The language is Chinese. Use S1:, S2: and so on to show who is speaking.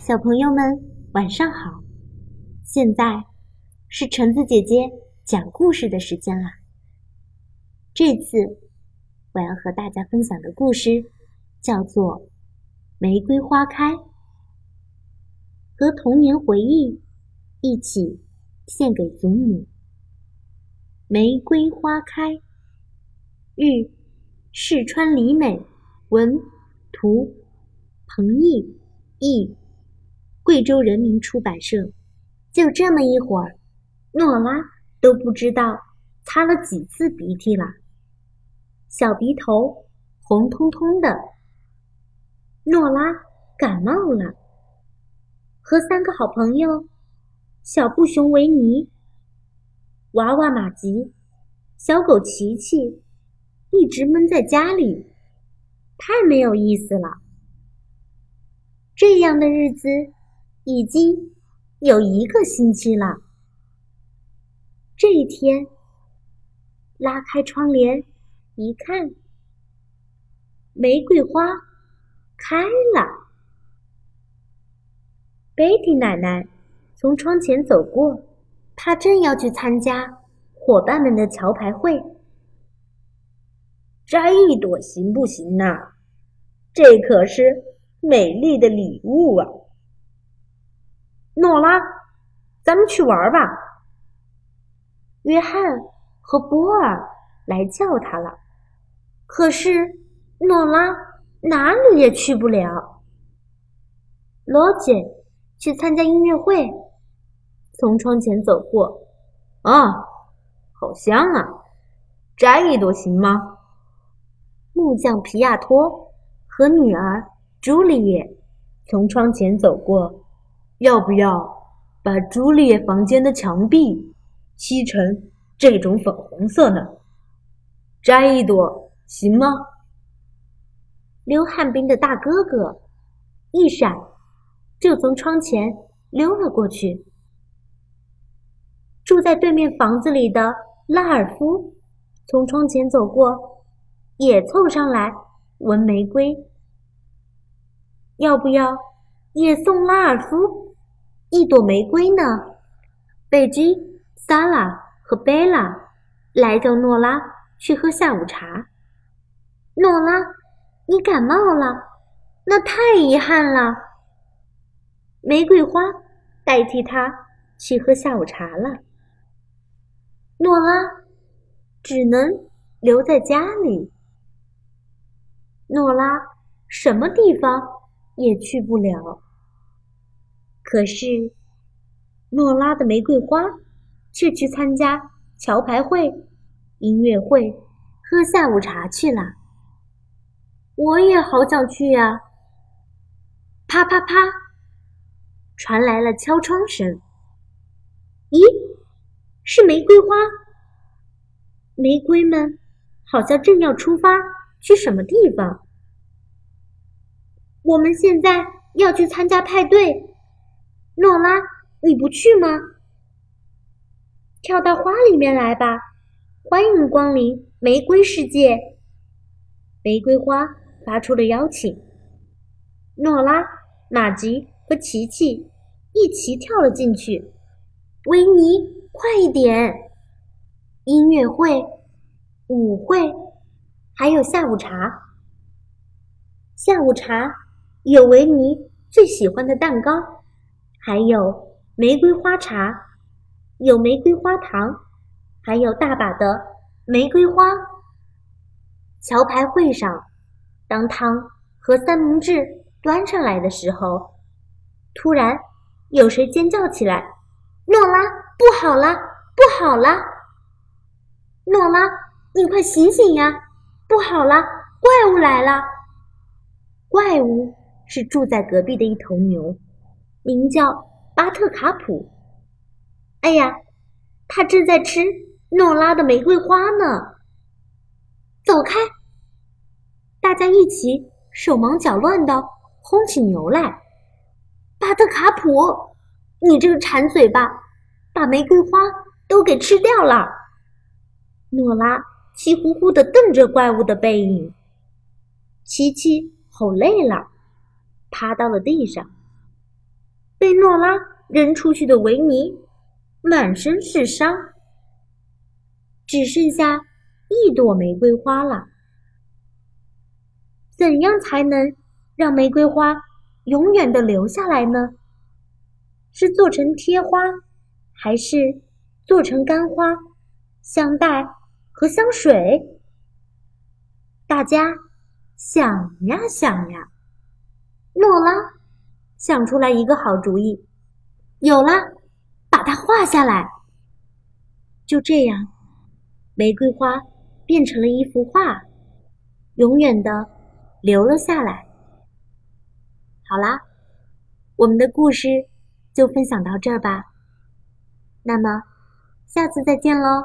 S1: 小朋友们，晚上好！现在是橙子姐姐讲故事的时间啦。这次我要和大家分享的故事叫做《玫瑰花开》，和童年回忆一起献给祖母。玫瑰花开，日，四川里美，文，图，彭毅，译，贵州人民出版社。就这么一会儿，诺拉都不知道擦了几次鼻涕了，小鼻头红彤彤的。诺拉感冒了，和三个好朋友小布熊维尼。娃娃玛吉、小狗琪琪一直闷在家里，太没有意思了。这样的日子已经有一个星期了。这一天，拉开窗帘一看，玫瑰花开了。贝蒂奶奶从窗前走过。他正要去参加伙伴们的桥牌会，
S2: 摘一朵行不行呢？这可是美丽的礼物啊！诺拉，咱们去玩吧。
S1: 约翰和波尔来叫他了，可是诺拉哪里也去不了。罗杰去参加音乐会。从窗前走过，
S2: 啊，好香啊！摘一朵行吗？
S1: 木匠皮亚托和女儿朱丽叶从窗前走过，
S2: 要不要把朱丽叶房间的墙壁漆成这种粉红色呢？摘一朵行吗？
S1: 溜旱冰的大哥哥一闪就从窗前溜了过去。住在对面房子里的拉尔夫从窗前走过，也凑上来闻玫瑰。要不要也送拉尔夫一朵玫瑰呢？贝基、萨拉和贝拉来叫诺拉去喝下午茶。诺拉，你感冒了，那太遗憾了。玫瑰花代替他去喝下午茶了。诺拉只能留在家里。诺拉什么地方也去不了。可是，诺拉的玫瑰花却去参加桥牌会、音乐会、喝下午茶去了。我也好想去呀！啪啪啪，传来了敲窗声。咦？是玫瑰花，玫瑰们好像正要出发去什么地方。我们现在要去参加派对，诺拉，你不去吗？跳到花里面来吧，欢迎光临玫瑰世界。玫瑰花发出了邀请，诺拉、玛吉和琪琪一齐跳了进去。维尼。快一点！音乐会、舞会，还有下午茶。下午茶有维尼最喜欢的蛋糕，还有玫瑰花茶，有玫瑰花糖，还有大把的玫瑰花。桥牌会上，当汤和三明治端上来的时候，突然有谁尖叫起来：“诺拉！”不好了，不好了！诺拉，你快醒醒呀！不好了，怪物来了！怪物是住在隔壁的一头牛，名叫巴特卡普。哎呀，他正在吃诺拉的玫瑰花呢！走开！大家一起手忙脚乱的轰起牛来。巴特卡普，你这个馋嘴巴！把玫瑰花都给吃掉了。诺拉气呼呼地瞪着怪物的背影。琪琪吼累了，趴到了地上。被诺拉扔出去的维尼满身是伤，只剩下一朵玫瑰花了。怎样才能让玫瑰花永远的留下来呢？是做成贴花，还是做成干花、香袋和香水？大家想呀想呀，诺拉想出来一个好主意，有了，把它画下来。就这样，玫瑰花变成了一幅画，永远的留了下来。好啦，我们的故事。就分享到这儿吧，那么下次再见喽。